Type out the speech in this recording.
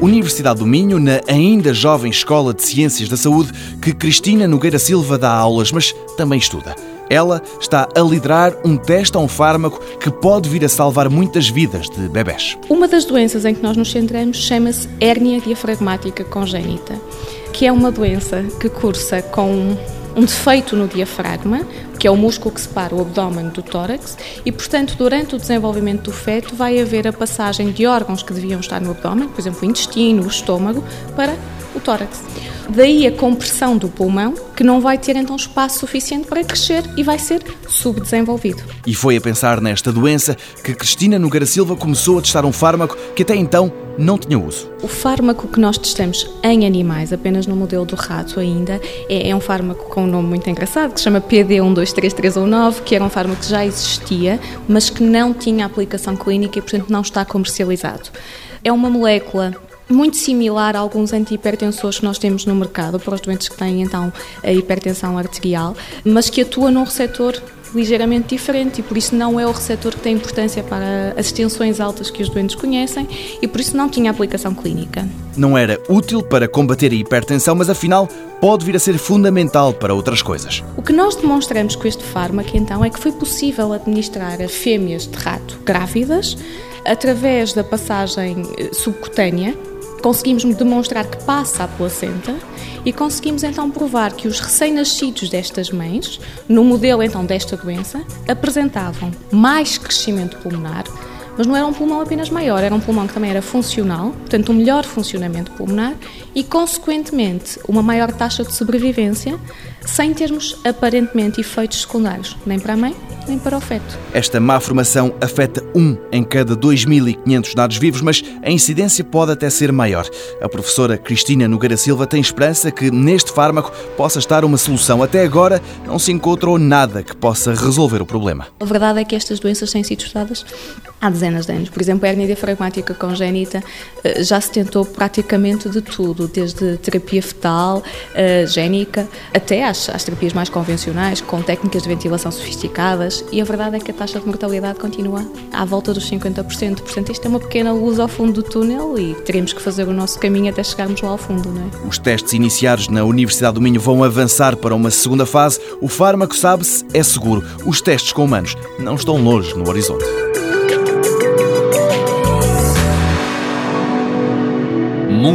Universidade do Minho, na ainda jovem Escola de Ciências da Saúde, que Cristina Nogueira Silva dá aulas, mas também estuda. Ela está a liderar um teste a um fármaco que pode vir a salvar muitas vidas de bebés. Uma das doenças em que nós nos centramos chama-se hérnia diafragmática congénita, que é uma doença que cursa com um defeito no diafragma, que é o músculo que separa o abdômen do tórax, e, portanto, durante o desenvolvimento do feto vai haver a passagem de órgãos que deviam estar no abdômen, por exemplo, o intestino, o estômago, para o tórax. Daí a compressão do pulmão, que não vai ter então espaço suficiente para crescer e vai ser subdesenvolvido. E foi a pensar nesta doença que Cristina Nogueira Silva começou a testar um fármaco que até então não tinha uso. O fármaco que nós testamos em animais, apenas no modelo do rato ainda, é, é um fármaco com um nome muito engraçado, que se chama PD123319, que era um fármaco que já existia, mas que não tinha aplicação clínica e, portanto, não está comercializado. É uma molécula muito similar a alguns antihipertensores que nós temos no mercado para os doentes que têm então a hipertensão arterial, mas que atua num receptor ligeiramente diferente e por isso não é o receptor que tem importância para as tensões altas que os doentes conhecem e por isso não tinha aplicação clínica. Não era útil para combater a hipertensão, mas afinal pode vir a ser fundamental para outras coisas. O que nós demonstramos com este fármaco então é que foi possível administrar a fêmeas de rato grávidas através da passagem eh, subcutânea conseguimos demonstrar que passa a placenta e conseguimos então provar que os recém-nascidos destas mães, no modelo então desta doença, apresentavam mais crescimento pulmonar, mas não era um pulmão apenas maior, era um pulmão que também era funcional, portanto, um melhor funcionamento pulmonar e, consequentemente, uma maior taxa de sobrevivência, sem termos aparentemente efeitos secundários, nem para a mãe nem para o feto. Esta má formação afeta um em cada 2.500 dados vivos, mas a incidência pode até ser maior. A professora Cristina Nogueira Silva tem esperança que neste fármaco possa estar uma solução. Até agora não se encontrou nada que possa resolver o problema. A verdade é que estas doenças têm sido estudadas há dezenas de anos. Por exemplo, a hernia diafragmática congénita eh, já se tentou praticamente de tudo, desde terapia fetal, eh, génica, até às, às terapias mais convencionais, com técnicas de ventilação sofisticadas e a verdade é que a taxa de mortalidade continua à volta dos 50%. Portanto, isto é uma pequena luz ao fundo do túnel e teremos que fazer o nosso caminho até chegarmos lá ao fundo, não é? Os testes iniciados na Universidade do Minho vão avançar para uma segunda fase. O fármaco, sabe-se, é seguro. Os testes com humanos não estão longe no horizonte.